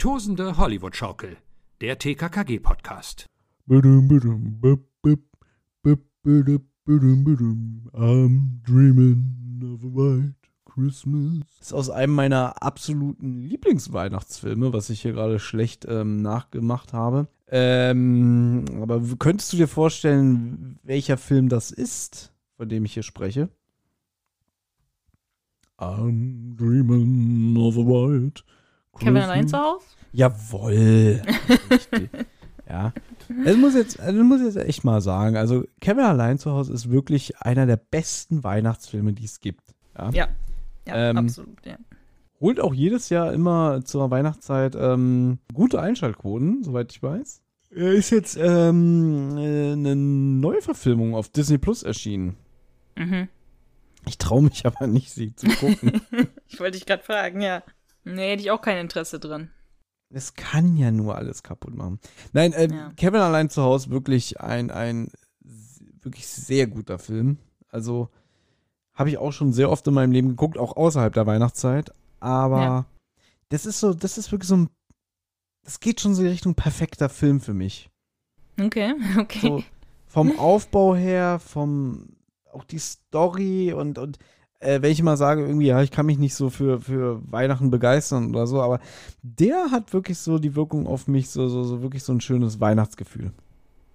Tosende Hollywood-Schaukel. Der TKKG-Podcast. I'm dreaming of a white Christmas. Das ist aus einem meiner absoluten Lieblingsweihnachtsfilme, was ich hier gerade schlecht ähm, nachgemacht habe. Ähm, aber könntest du dir vorstellen, welcher Film das ist, von dem ich hier spreche? I'm dreaming of a white Kevin allein zu Hause? Jawoll. ja. Es muss jetzt, muss jetzt echt mal sagen, also Kevin allein zu Hause ist wirklich einer der besten Weihnachtsfilme, die es gibt. Ja. Ja, ja Ähm, absolut, ja. Holt auch jedes Jahr immer zur Weihnachtszeit ähm, gute Einschaltquoten, soweit ich weiß. Er ist jetzt ähm, äh, eine Neuverfilmung auf Disney Plus erschienen. Mhm. Ich traue mich aber nicht, sie zu gucken. Ich wollte dich gerade fragen, ja. Nee, hätte ich auch kein Interesse dran. Es kann ja nur alles kaputt machen. Nein, äh, Ja. Kevin allein zu Hause wirklich ein, ein wirklich sehr guter Film. Also habe ich auch schon sehr oft in meinem Leben geguckt, auch außerhalb der Weihnachtszeit. Aber Ja. das ist so, das ist wirklich so ein, das geht schon so in Richtung perfekter Film für mich. Okay, okay. So vom Aufbau her, vom auch die Story und und äh, wenn ich mal sage, irgendwie, ja, ich kann mich nicht so für, für Weihnachten begeistern oder so, aber der hat wirklich so die Wirkung auf mich, so, so, so wirklich so ein schönes Weihnachtsgefühl,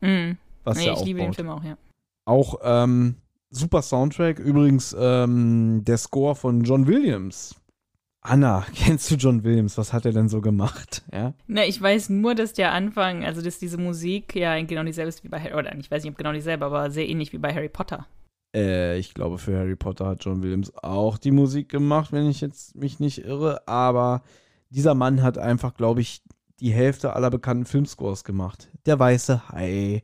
Mhm. was Nee, ich liebe den aufbaut. Film auch, ja. Auch ähm, super Soundtrack, übrigens ähm, der Score von John Williams. Anna, kennst du John Williams? Was hat er denn so gemacht? Ja? Na, ich weiß nur, dass der Anfang, also dass diese Musik ja genau dieselbe ist wie bei Harry, oder ich weiß nicht, ob genau dieselbe, aber sehr ähnlich wie bei Harry Potter. Äh, ich glaube, für Harry Potter hat John Williams auch die Musik gemacht, wenn ich jetzt mich nicht irre. Aber dieser Mann hat einfach, glaube ich, die Hälfte aller bekannten Filmscores gemacht. Der Weiße Hai,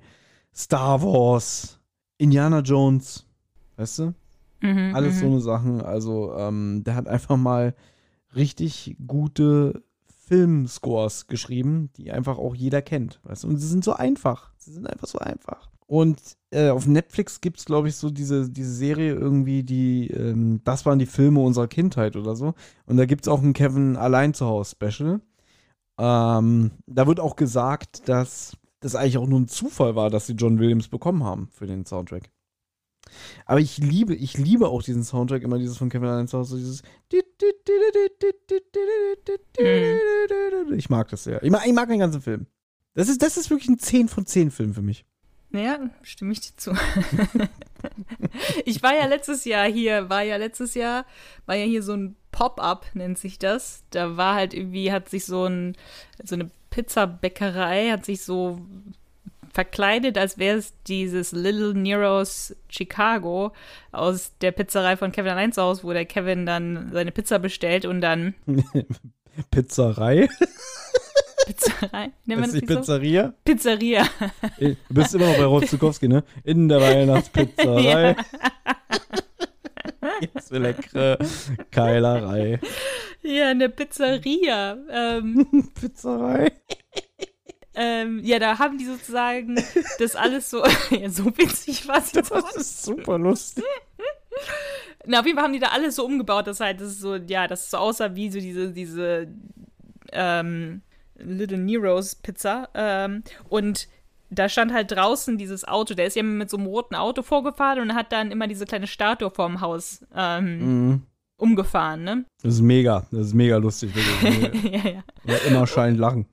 Star Wars, Indiana Jones, weißt du? Mhm, Alles mhm. so eine Sachen. Also, ähm, der hat einfach mal richtig gute Filmscores geschrieben, die einfach auch jeder kennt. Weißt du? Und sie sind so einfach. Sie sind einfach so einfach. Und äh, auf Netflix gibt es, glaube ich, so diese, diese Serie irgendwie, die, ähm, das waren die Filme unserer Kindheit oder so. Und da gibt es auch ein Kevin Allein zu Hause Special. Ähm, da wird auch gesagt, dass das eigentlich auch nur ein Zufall war, dass sie John Williams bekommen haben für den Soundtrack. Aber ich liebe, ich liebe auch diesen Soundtrack, immer dieses von Kevin Allein zu Hause, dieses. Ich mag das sehr. Ich mag, ich mag den ganzen Film. Das ist, das ist wirklich ein 10 von 10 Film für mich. Ja, stimme ich dir zu. ich war ja letztes Jahr hier, war ja letztes Jahr, war ja hier so ein Pop-up, nennt sich das. Da war halt irgendwie, hat sich so ein, so eine Pizzabäckerei, hat sich so verkleidet, als wäre es dieses Little Nero's Chicago aus der Pizzerei von Kevin allein zu Hause, wo der Kevin dann seine Pizza bestellt und dann Pizzerei? Pizzerei, nennt Das man ist das so? Pizzeria? Pizzeria. Du bist immer noch bei Rotzukowski, ne? In der Weihnachtspizzerei. Jetzt eine leckere Keilerei. Ja, eine Pizzeria. Ähm, Pizzerei? ähm, ja, da haben die sozusagen das alles so, ja, so witzig war es jetzt auch. Das ist super lustig. Na, auf jeden Fall haben die da alles so umgebaut, dass halt das ist so, ja, das so aussah wie so diese, diese, ähm, Little Nero's Pizza. Ähm, und da stand halt draußen dieses Auto, der ist ja mit so einem roten Auto vorgefahren und hat dann immer diese kleine Statue vorm Haus ähm, Mhm. umgefahren, ne? Das ist mega. Das ist mega lustig. Wirklich. ja, ja. Ja, immer scheint lachen.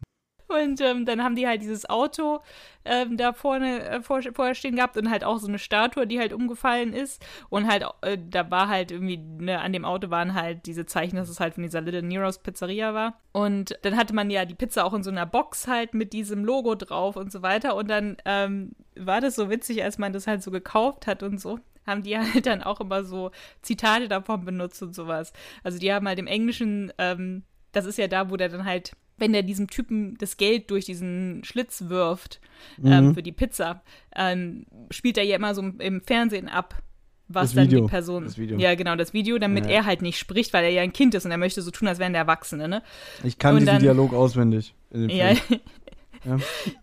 Und ähm, dann haben die halt dieses Auto ähm, da vorne äh, vor, vorher stehen gehabt und halt auch so eine Statue, die halt umgefallen ist. Und halt, äh, da war halt irgendwie, ne, an dem Auto waren halt diese Zeichen, dass es halt von dieser Little Nero's Pizzeria war. Und dann hatte man ja die Pizza auch in so einer Box halt mit diesem Logo drauf und so weiter. Und dann ähm, war das so witzig, als man das halt so gekauft hat und so haben die halt dann auch immer so Zitate davon benutzt und sowas. Also die haben halt im Englischen, ähm, das ist ja da, wo der dann halt, wenn der diesem Typen das Geld durch diesen Schlitz wirft ähm, Mhm. für die Pizza, ähm, spielt er ja immer so im Fernsehen ab, was Das dann Video, die Person. das Video. Ja, genau, das Video, damit Ja. er halt nicht spricht, weil er ja ein Kind ist und er möchte so tun, als wäre er der Erwachsene, ne? Ich kann Und diesen dann- Dialog auswendig. Ja. Ja.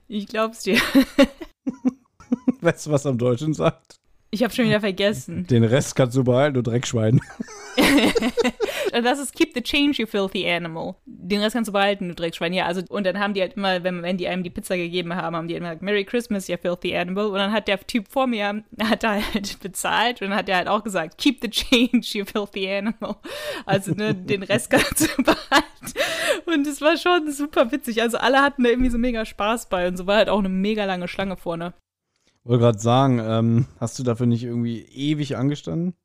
ich glaub's dir. Weißt du, was er am Deutschen sagt? Ich habe schon wieder vergessen. Den Rest kannst du behalten, du Dreckschwein. das ist Keep the Change, you filthy animal. Den Rest kannst du behalten, du Dreckschwein. Ja, also, und dann haben die halt immer, wenn, wenn die einem die Pizza gegeben haben, haben die immer gesagt, Merry Christmas, you filthy animal. Und dann hat der Typ vor mir, hat halt bezahlt und dann hat er halt auch gesagt, Keep the change, you filthy animal. Also, ne, den Rest kannst du behalten. Und es war schon super witzig. Also, alle hatten da irgendwie so mega Spaß bei und so war halt auch eine mega lange Schlange vorne. Wollte gerade sagen, ähm, hast du dafür nicht irgendwie ewig angestanden?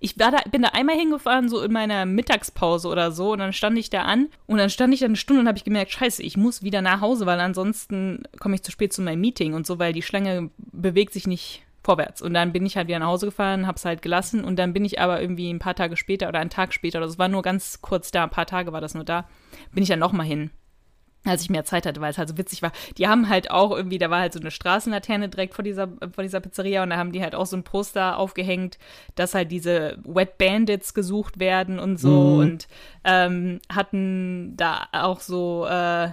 Ich da, bin da einmal hingefahren, so in meiner Mittagspause oder so, und dann stand ich da an und dann stand ich da eine Stunde und habe ich gemerkt, scheiße, ich muss wieder nach Hause, weil ansonsten komme ich zu spät zu meinem Meeting und so, weil die Schlange bewegt sich nicht vorwärts. Und dann bin ich halt wieder nach Hause gefahren, hab's halt gelassen und dann bin ich aber irgendwie ein paar Tage später oder einen Tag später, das war nur ganz kurz da, ein paar Tage war das nur da, bin ich dann nochmal hin als ich mehr Zeit hatte, weil es halt so witzig war. Die haben halt auch irgendwie, da war halt so eine Straßenlaterne direkt vor dieser, vor dieser Pizzeria und da haben die halt auch so ein Poster aufgehängt, dass halt diese Wet Bandits gesucht werden und so mhm. und ähm, hatten da auch so, äh,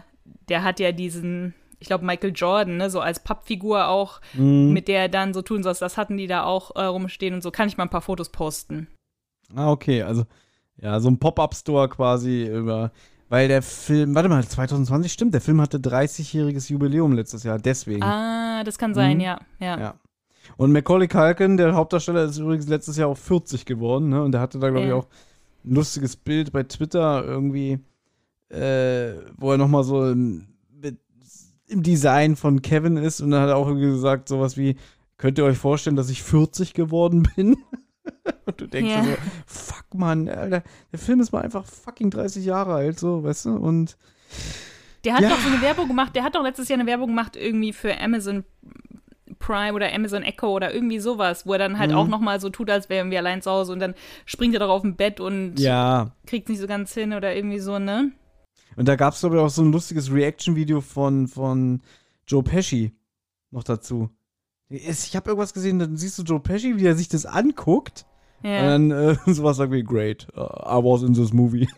der hat ja diesen, ich glaube Michael Jordan, ne, so als Pappfigur auch, mhm. mit der er dann so tun soll, das hatten die da auch äh, rumstehen und so, kann ich mal ein paar Fotos posten. Ah, okay, also ja, so ein Pop-Up-Store quasi über weil der Film, warte mal, 2020 stimmt, der Film hatte 30-jähriges Jubiläum letztes Jahr, deswegen. Ah, das kann sein, mhm. ja, ja. ja. Und Macaulay Culkin, der Hauptdarsteller, ist übrigens letztes Jahr auch 40 geworden, ne? Und der hatte da, glaube ich, auch ein lustiges Bild bei Twitter irgendwie, äh, wo er nochmal so im, im Design von Kevin ist und dann hat er auch irgendwie gesagt, sowas wie, könnt ihr euch vorstellen, dass ich 40 geworden bin? Und du denkst ja. so, fuck man, Alter, der Film ist mal einfach fucking 30 Jahre alt, so, weißt du? Und. Der hat ja. doch so eine Werbung gemacht, der hat doch letztes Jahr eine Werbung gemacht, irgendwie für Amazon Prime oder Amazon Echo oder irgendwie sowas, wo er dann halt mhm. auch nochmal so tut, als wäre irgendwie allein zu Hause und dann springt er doch auf dem Bett und ja. kriegt nicht so ganz hin oder irgendwie so, ne? Und da gab es, glaube ich, auch so ein lustiges Reaction-Video von, von Joe Pesci noch dazu. Ich habe irgendwas gesehen, dann siehst du Joe Pesci, wie er sich das anguckt. Ja. Und dann äh, sowas sagt wie, great, uh, I was in this movie.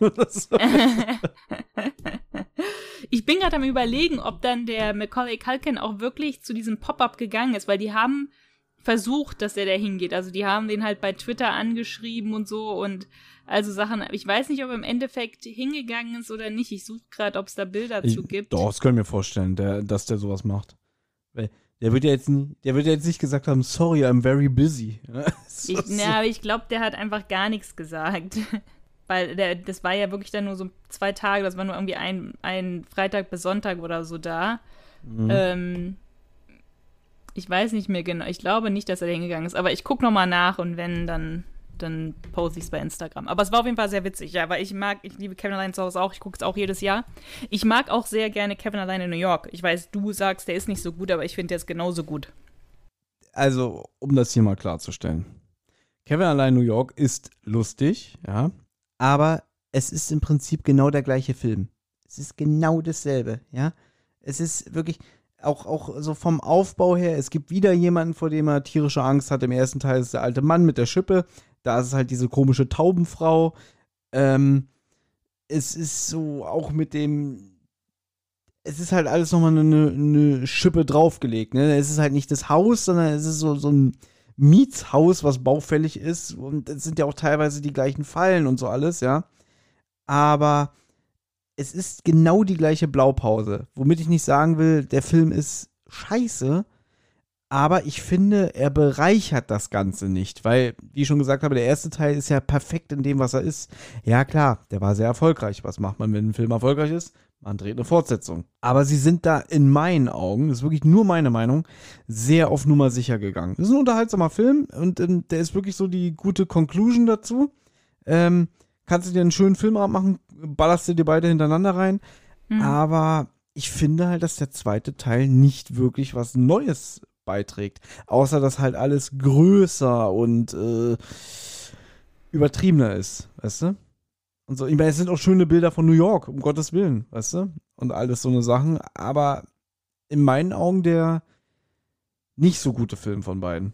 ich bin gerade am überlegen, ob dann der Macaulay Culkin auch wirklich zu diesem Pop-Up gegangen ist, weil die haben versucht, dass er da hingeht. Also die haben den halt bei Twitter angeschrieben und so und also Sachen. Ich weiß nicht, ob er im Endeffekt hingegangen ist oder nicht. Ich suche gerade, ob es da Bilder ich, zu gibt. Doch, das können wir vorstellen, der, dass der sowas macht. Weil der wird ja jetzt, der wird ja jetzt nicht gesagt haben, sorry, I'm very busy. ich, na, aber ich glaube, der hat einfach gar nichts gesagt. Weil der, das war ja wirklich dann nur so zwei Tage, das war nur irgendwie ein, ein Freitag bis Sonntag oder so da. Mhm. Ähm, ich weiß nicht mehr genau. Ich glaube nicht, dass er da hingegangen ist, aber ich gucke nochmal nach und wenn, dann dann poste ich es bei Instagram. Aber es war auf jeden Fall sehr witzig, ja, weil ich mag, ich liebe Kevin allein zu Hause auch, ich gucke es auch jedes Jahr. Ich mag auch sehr gerne Kevin allein in New York. Ich weiß, du sagst, der ist nicht so gut, aber ich finde, der ist genauso gut. Also, um das hier mal klarzustellen. Kevin allein in New York ist lustig, ja, aber es ist im Prinzip genau der gleiche Film. Es ist genau dasselbe, ja. Es ist wirklich, auch, auch so vom Aufbau her, es gibt wieder jemanden, vor dem er tierische Angst hat. Im ersten Teil ist der alte Mann mit der Schippe. Da ist halt diese komische Taubenfrau. Ähm, es ist so auch mit dem. Es ist halt alles nochmal eine, eine Schippe draufgelegt. Ne? Es ist halt nicht das Haus, sondern es ist so, so ein Mietshaus, was baufällig ist. Und es sind ja auch teilweise die gleichen Fallen und so alles, ja. Aber es ist genau die gleiche Blaupause. Womit ich nicht sagen will, der Film ist scheiße, aber ich finde, er bereichert das Ganze nicht, weil, wie ich schon gesagt habe, der erste Teil ist ja perfekt in dem, was er ist. Ja, klar, der war sehr erfolgreich. Was macht man, wenn ein Film erfolgreich ist? Man dreht eine Fortsetzung. Aber sie sind da in meinen Augen, das ist wirklich nur meine Meinung, sehr auf Nummer sicher gegangen. Das ist ein unterhaltsamer Film und ähm, der ist wirklich so die gute Conclusion dazu. Ähm, kannst du dir einen schönen Filmabend machen, ballerst du dir beide hintereinander rein. Mhm. Aber ich finde halt, dass der zweite Teil nicht wirklich was Neues beiträgt. Außer, dass halt alles größer und äh, übertriebener ist, weißt du? Und so, ich meine, es sind auch schöne Bilder von New York, um Gottes Willen, weißt du? Und alles so eine Sachen. Aber in meinen Augen der nicht so gute Film von beiden.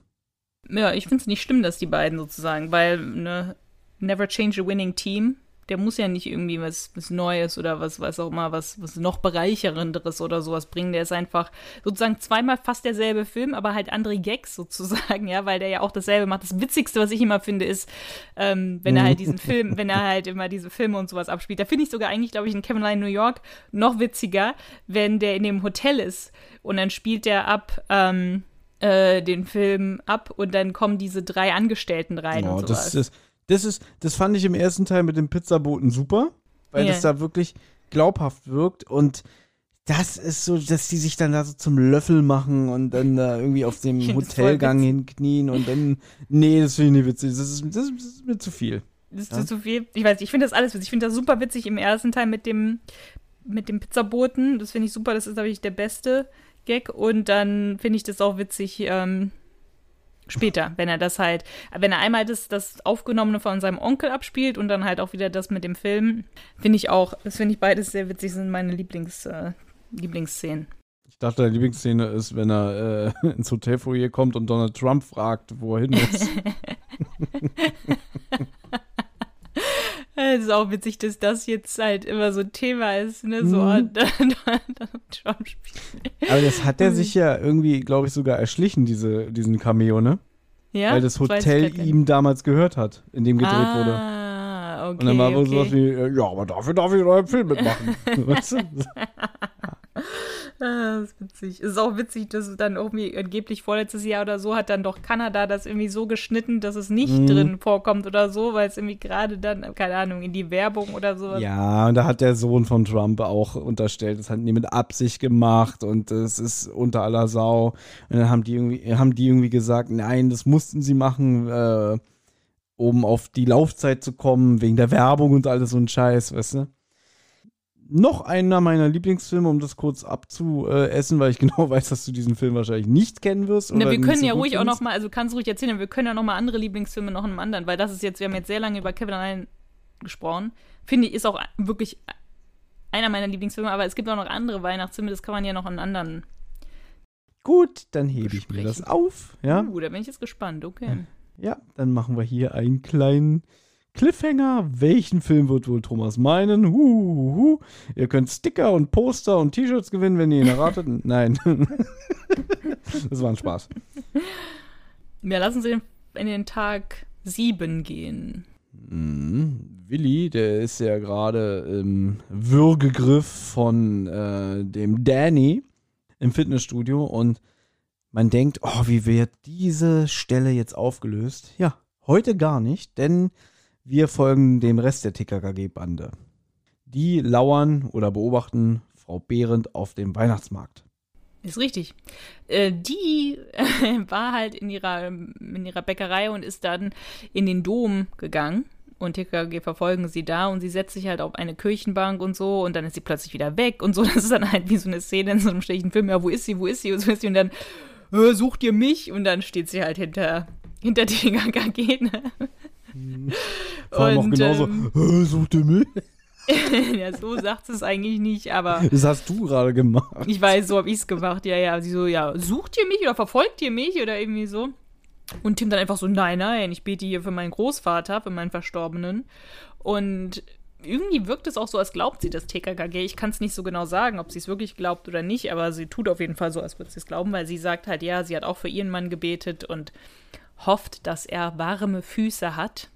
Ja, ich finde es nicht schlimm, dass die beiden sozusagen, weil, ne, never change a winning team. Der muss ja nicht irgendwie was, was Neues oder was, was auch immer, was, was noch bereicherenderes oder sowas bringen. Der ist einfach sozusagen zweimal fast derselbe Film, aber halt andere Gags sozusagen, ja, weil der ja auch dasselbe macht. Das Witzigste, was ich immer finde, ist, ähm, wenn er halt diesen Film, wenn er halt immer diese Filme und sowas abspielt. Da finde ich sogar eigentlich, glaube ich, in Kevin Line New York noch witziger, wenn der in dem Hotel ist und dann spielt der ab, ähm, äh, den Film ab und dann kommen diese drei Angestellten rein Oh, und sowas. das, ist, das, ist, das fand ich im ersten Teil mit dem Pizzaboten super, weil Ja. das da wirklich glaubhaft wirkt und das ist so, dass die sich dann da so zum Löffel machen und dann da irgendwie auf dem Hotelgang hinknien und dann, nee, das finde ich nicht witzig, das ist, das ist, das ist mir zu viel. Das ist Ja. zu viel. Ich weiß, ich finde das alles witzig. Ich finde das super witzig im ersten Teil mit dem, mit dem Pizzaboten. Das finde ich super. Das ist, glaube ich, der beste Gag. Und dann finde ich das auch witzig ähm, später, wenn er das halt, wenn er einmal das, das Aufgenommene von seinem Onkel abspielt und dann halt auch wieder das mit dem Film, finde ich auch, das finde ich beides sehr witzig, sind meine Lieblings, äh, Lieblingsszenen. Ich dachte, deine Lieblingsszene ist, wenn er äh, ins Hotelfoyer kommt und Donald Trump fragt, wo er hin muss. Es ist auch witzig, dass das jetzt halt immer so ein Thema ist, ne? So, Mhm. Trump spielt. Aber das hat Mhm. er sich ja irgendwie, glaube ich, sogar erschlichen, diese, diesen Cameo, ne? Ja? Weil das Hotel ihm damals gehört hat, in dem gedreht wurde. Ah, okay. Und dann war wohl okay. sowas wie, äh, ja, aber dafür darf ich in eurem Film mitmachen. weißt du? Ah, das ist witzig. Es ist auch witzig, dass es dann irgendwie angeblich vorletztes Jahr oder so hat dann doch Kanada das irgendwie so geschnitten, dass es nicht Mhm. drin vorkommt oder so, weil es irgendwie gerade dann, keine Ahnung, in die Werbung oder so. Ja, und da hat der Sohn von Trump auch unterstellt, das hatten die mit Absicht gemacht und es ist unter aller Sau. Und dann haben die irgendwie, haben die irgendwie gesagt, nein, das mussten sie machen, äh, um auf die Laufzeit zu kommen, wegen der Werbung und alles so ein Scheiß, weißt du? Noch einer meiner Lieblingsfilme, um das kurz abzuessen, weil ich genau weiß, dass du diesen Film wahrscheinlich nicht kennen wirst. Na, wir können so ja ruhig auch findest. noch mal, also kannst du ruhig erzählen, wir können ja noch mal andere Lieblingsfilme noch in einem anderen, weil das ist jetzt, wir haben jetzt sehr lange über Kevin allein gesprochen. Finde ich, ist auch wirklich einer meiner Lieblingsfilme, aber es gibt auch noch andere Weihnachtsfilme, das kann man ja noch in anderen. Gut, dann hebe ich mir das auf, ja. Uh, da bin ich jetzt gespannt, okay. Ja, dann machen wir hier einen kleinen Cliffhanger. Welchen Film wird wohl Thomas meinen? Huhuhu. Ihr könnt Sticker und Poster und T-Shirts gewinnen, wenn ihr ihn erratet. Nein. das war ein Spaß. Wir lassen sie in den Tag 7 gehen. Mhm. Willi, der ist ja gerade im Würgegriff von äh, dem Danny im Fitnessstudio und man denkt, oh, wie wird diese Stelle jetzt aufgelöst? Ja, heute gar nicht, denn wir folgen dem Rest der TKKG-Bande. Die lauern oder beobachten Frau Behrendt auf dem Weihnachtsmarkt. Ist richtig. Äh, die war halt in ihrer, in ihrer Bäckerei und ist dann in den Dom gegangen. Und TKG verfolgen sie da und sie setzt sich halt auf eine Kirchenbank und so und dann ist sie plötzlich wieder weg und so. Das ist dann halt wie so eine Szene in so einem schlechten Film. Ja, wo ist sie, wo ist sie, wo ist sie? Und dann äh, sucht ihr mich und dann steht sie halt hinter, hinter TKG. Ne? Vor allem auch Und, genauso, ähm, "Äh, sucht ihr mich? ja, so sagt sie es eigentlich nicht, aber Das hast du gerade gemacht. Ich weiß, so habe ich es gemacht. Ja, ja. Sie so, ja, sucht ihr mich oder verfolgt ihr mich oder irgendwie so? Und Tim dann einfach so, nein, nein, ich bete hier für meinen Großvater, für meinen Verstorbenen. Und irgendwie wirkt es auch so, als glaubt sie das TKKG. Ich kann es nicht so genau sagen, ob sie es wirklich glaubt oder nicht, aber sie tut auf jeden Fall so, als würde sie es glauben, weil sie sagt halt, ja, sie hat auch für ihren Mann gebetet und hofft, dass er warme Füße hat.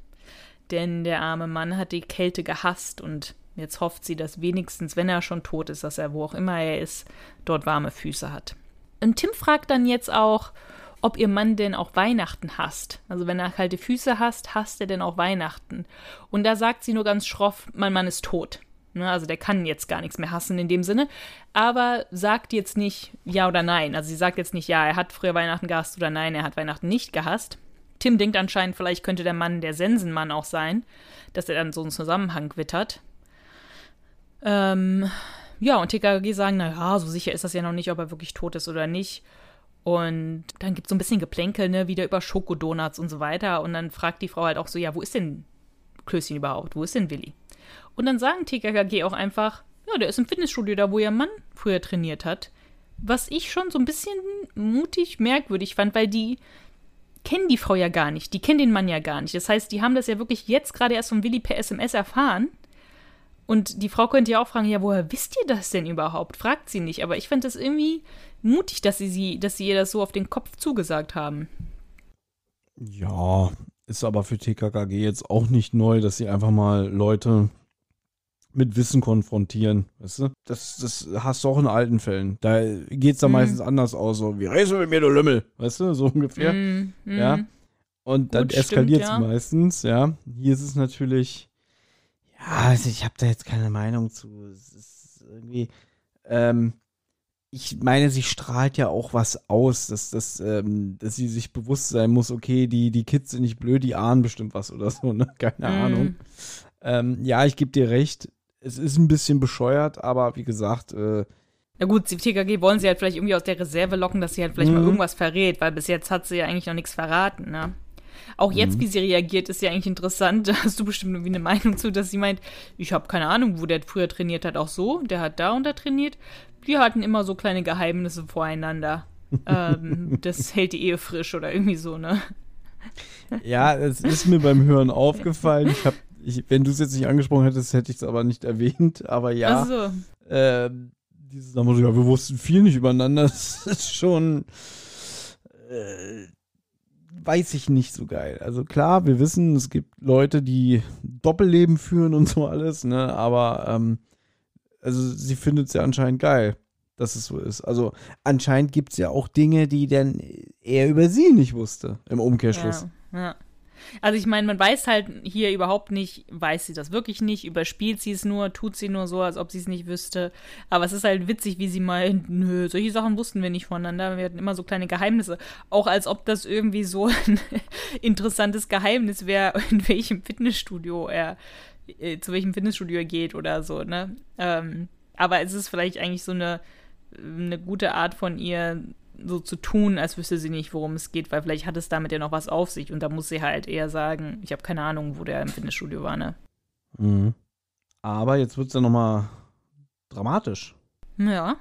Denn der arme Mann hat die Kälte gehasst und jetzt hofft sie, dass wenigstens, wenn er schon tot ist, dass er, wo auch immer er ist, dort warme Füße hat. Und Tim fragt dann jetzt auch, ob ihr Mann denn auch Weihnachten hasst. Also wenn er kalte Füße hasst, hasst er denn auch Weihnachten. Und da sagt sie nur ganz schroff, mein Mann ist tot. Ne, also der kann jetzt gar nichts mehr hassen in dem Sinne, aber sagt jetzt nicht ja oder nein. Also sie sagt jetzt nicht, ja, er hat früher Weihnachten gehasst oder nein, er hat Weihnachten nicht gehasst. Tim denkt anscheinend, vielleicht könnte der Mann der Sensenmann auch sein, dass er dann so einen Zusammenhang wittert. Ähm, ja, und TKG sagen, naja, so sicher ist das ja noch nicht, ob er wirklich tot ist oder nicht. Und dann gibt es so ein bisschen Geplänkel, ne, wieder über Schokodonuts und so weiter. Und dann fragt die Frau halt auch so, ja, wo ist denn Klößchen überhaupt? Wo ist denn Willi? Und dann sagen TKKG auch einfach, ja, der ist im Fitnessstudio da, wo ihr Mann früher trainiert hat. Was ich schon so ein bisschen mutig merkwürdig fand, weil die kennen die Frau ja gar nicht. Die kennen den Mann ja gar nicht. Das heißt, die haben das ja wirklich jetzt gerade erst von Willi per SMS erfahren. Und die Frau könnte ja auch fragen, ja, woher wisst ihr das denn überhaupt? Fragt sie nicht. Aber ich fand das irgendwie mutig, dass sie, sie, dass sie ihr das so auf den Kopf zugesagt haben. Ja, ist aber für TKKG jetzt auch nicht neu, dass sie einfach mal Leute mit Wissen konfrontieren, weißt du? Das, das hast du auch in alten Fällen. Da geht es dann mhm. meistens anders aus, so, wie redest du mit mir, du Lümmel? Weißt du, so ungefähr. Mhm. Ja. Mhm. Und dann eskaliert es ja. meistens, ja. Hier ist es natürlich, ja, also ich habe da jetzt keine Meinung zu. Es ist irgendwie, ähm, ich meine, sie strahlt ja auch was aus, dass, dass, ähm, dass sie sich bewusst sein muss, okay, die, die Kids sind nicht blöd, die ahnen bestimmt was oder so, ne? Keine mm. Ahnung. Ähm, ja, ich gebe dir recht. Es ist ein bisschen bescheuert, aber wie gesagt, äh, na gut, die TKG wollen sie halt vielleicht irgendwie aus der Reserve locken, dass sie halt vielleicht mhm. mal irgendwas verrät, weil bis jetzt hat sie ja eigentlich noch nichts verraten, ne? Auch jetzt, mhm. wie sie reagiert, ist ja eigentlich interessant. Da hast du bestimmt irgendwie eine Meinung zu, dass sie meint, ich habe keine Ahnung, wo der früher trainiert hat, auch so. Der hat da und da trainiert. Die hatten immer so kleine Geheimnisse voreinander. ähm, das hält die Ehe frisch oder irgendwie so, ne? Ja, es ist mir beim Hören aufgefallen. Ich hab, ich, wenn du es jetzt nicht angesprochen hättest, hätte ich es aber nicht erwähnt. Aber ja, Ach so. äh, dieses ja, wir wussten viel nicht übereinander. Das ist schon, äh, weiß ich nicht so geil. Also klar, wir wissen, es gibt Leute, die Doppelleben führen und so alles, ne? Aber ähm, also sie findet es ja anscheinend geil, dass es so ist. Also anscheinend gibt es ja auch Dinge, die dann er über sie nicht wusste im Umkehrschluss. Ja, ja. Also ich meine, man weiß halt hier überhaupt nicht, weiß sie das wirklich nicht, überspielt sie es nur, tut sie nur so, als ob sie es nicht wüsste. Aber es ist halt witzig, wie sie meint, nö, solche Sachen wussten wir nicht voneinander. Wir hatten immer so kleine Geheimnisse. Auch als ob das irgendwie so ein interessantes Geheimnis wäre, in welchem Fitnessstudio er, äh, zu welchem Fitnessstudio er geht oder so, ne? Ähm, aber es ist vielleicht eigentlich so eine, eine gute Art von ihr, so zu tun, als wüsste sie nicht, worum es geht, weil vielleicht hat es damit ja noch was auf sich und da muss sie halt eher sagen, ich habe keine Ahnung, wo der im Fitnessstudio war, ne? Mhm. Aber jetzt wird es ja nochmal dramatisch. Ja.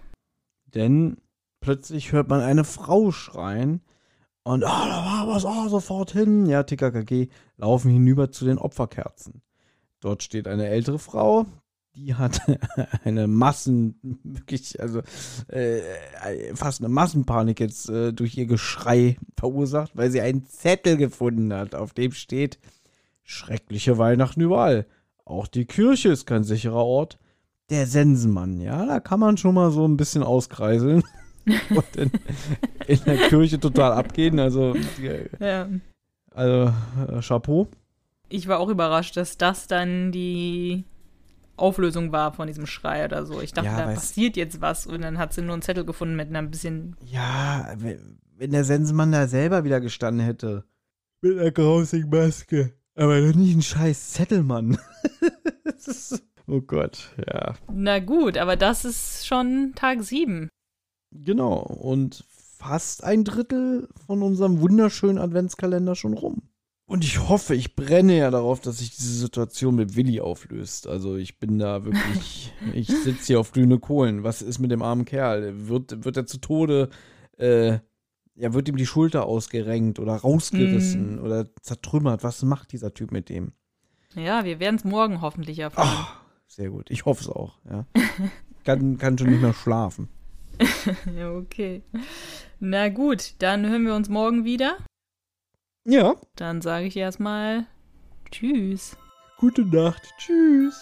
Denn plötzlich hört man eine Frau schreien und, ah, oh, da war was, oh, sofort hin. Ja, TKKG laufen hinüber zu den Opferkerzen. Dort steht eine ältere Frau, die hat eine Massen, wirklich, also äh, fast eine Massenpanik jetzt äh, durch ihr Geschrei verursacht, weil sie einen Zettel gefunden hat, auf dem steht schreckliche Weihnachten überall. Auch die Kirche ist kein sicherer Ort. Der Sensenmann, ja, da kann man schon mal so ein bisschen auskreiseln und in, in der Kirche total abgehen. Also, ja. also äh, Chapeau. Ich war auch überrascht, dass das dann die Auflösung war von diesem Schrei oder so. Ich dachte, ja, da passiert jetzt was und dann hat sie nur einen Zettel gefunden mit einem bisschen. Ja, wenn der Sensenmann da selber wieder gestanden hätte. Mit einer grausigen Maske. Aber doch nicht ein scheiß Zettelmann. oh Gott, ja. Na gut, aber das ist schon Tag 7. Genau, und fast ein Drittel von unserem wunderschönen Adventskalender schon rum. Und ich hoffe, ich brenne ja darauf, dass sich diese Situation mit Willi auflöst. Also ich bin da wirklich, ich sitze hier auf glühende Kohlen. Was ist mit dem armen Kerl? Wird, wird er zu Tode, äh, ja, wird ihm die Schulter ausgerenkt oder rausgerissen mm. oder zertrümmert? Was macht dieser Typ mit dem? Ja, wir werden es morgen hoffentlich erfahren. Oh, sehr gut. Ich hoffe es auch, ja. kann, kann schon nicht mehr schlafen. ja, okay. Na gut, dann hören wir uns morgen wieder. Ja. Dann sage ich erstmal Tschüss. Gute Nacht. Tschüss.